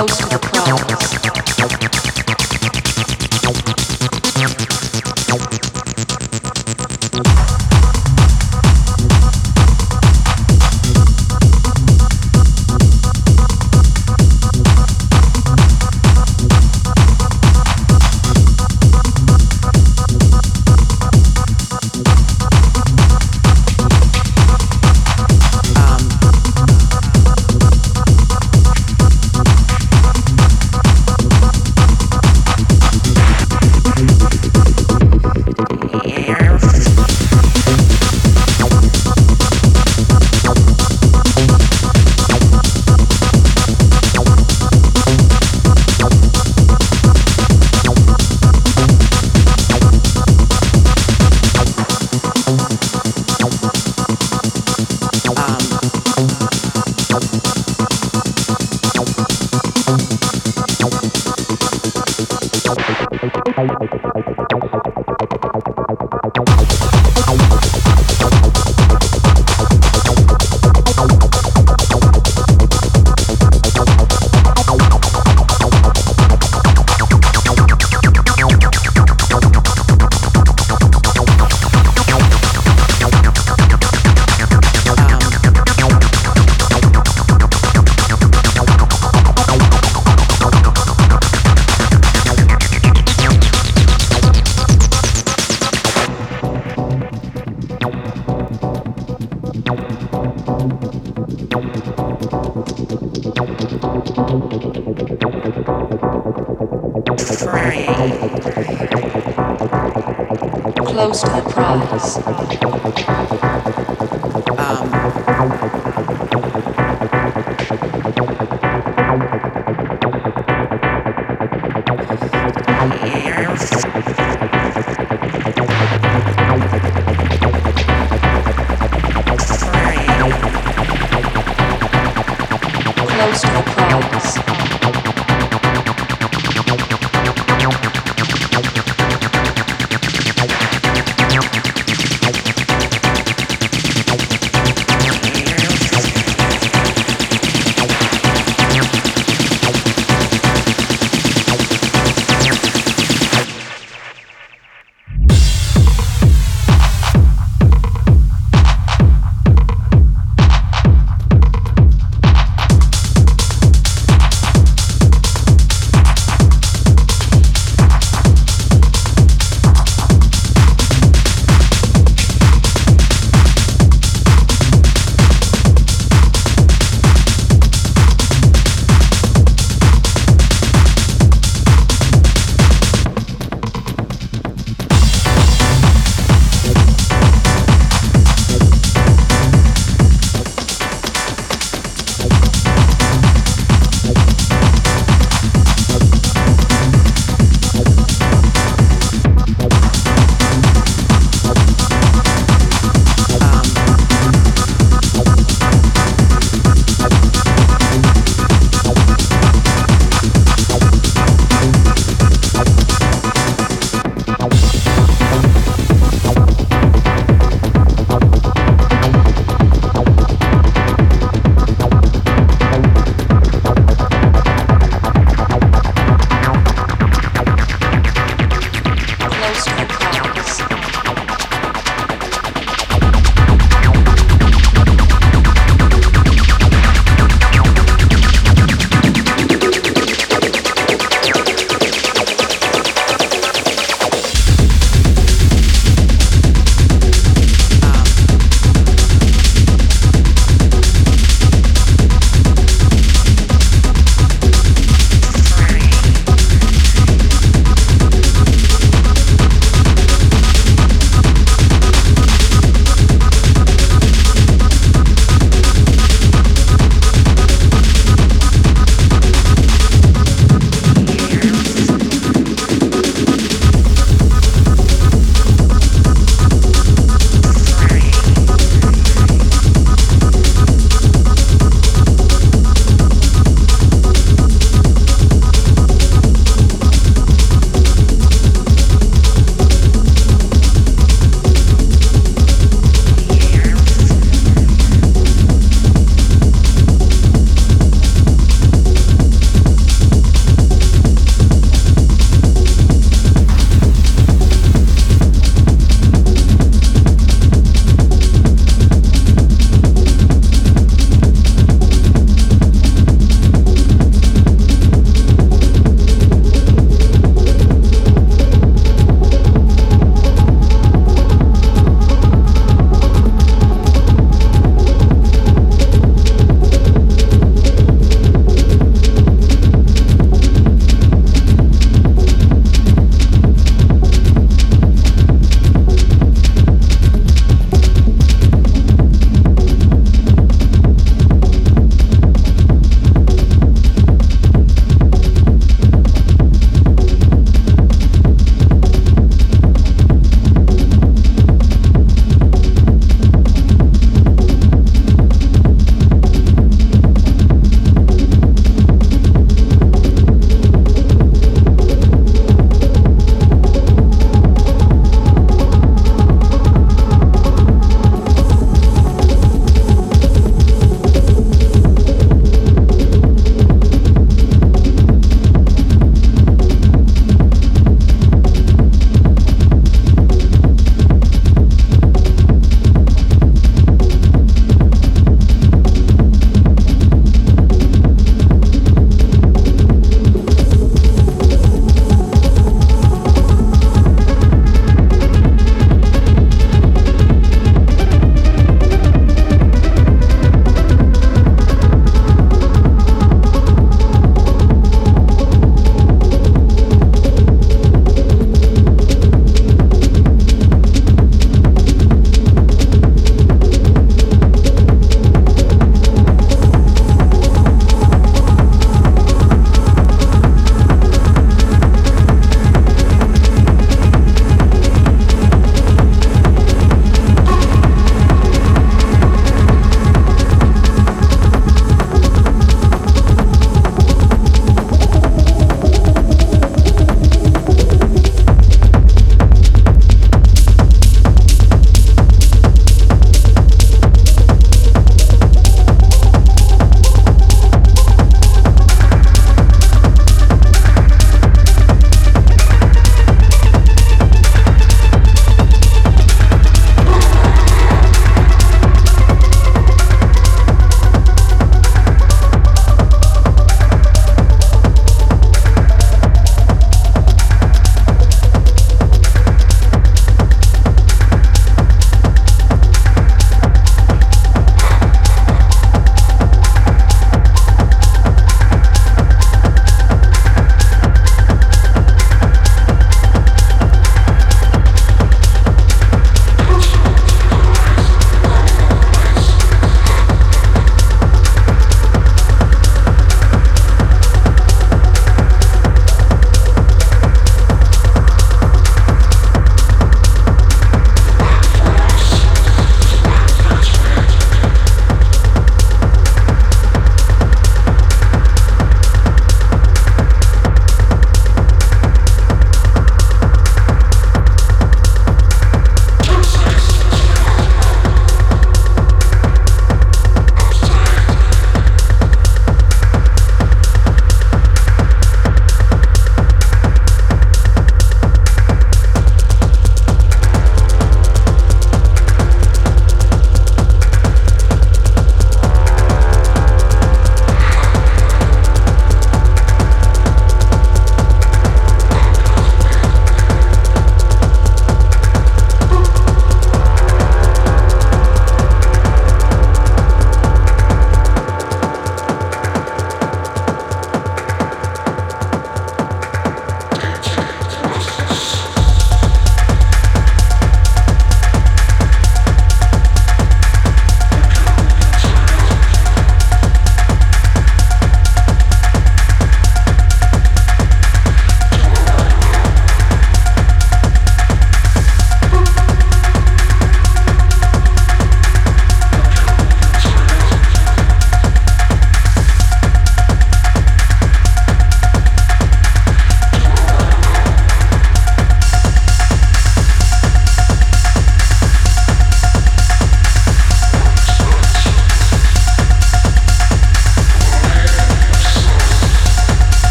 é o.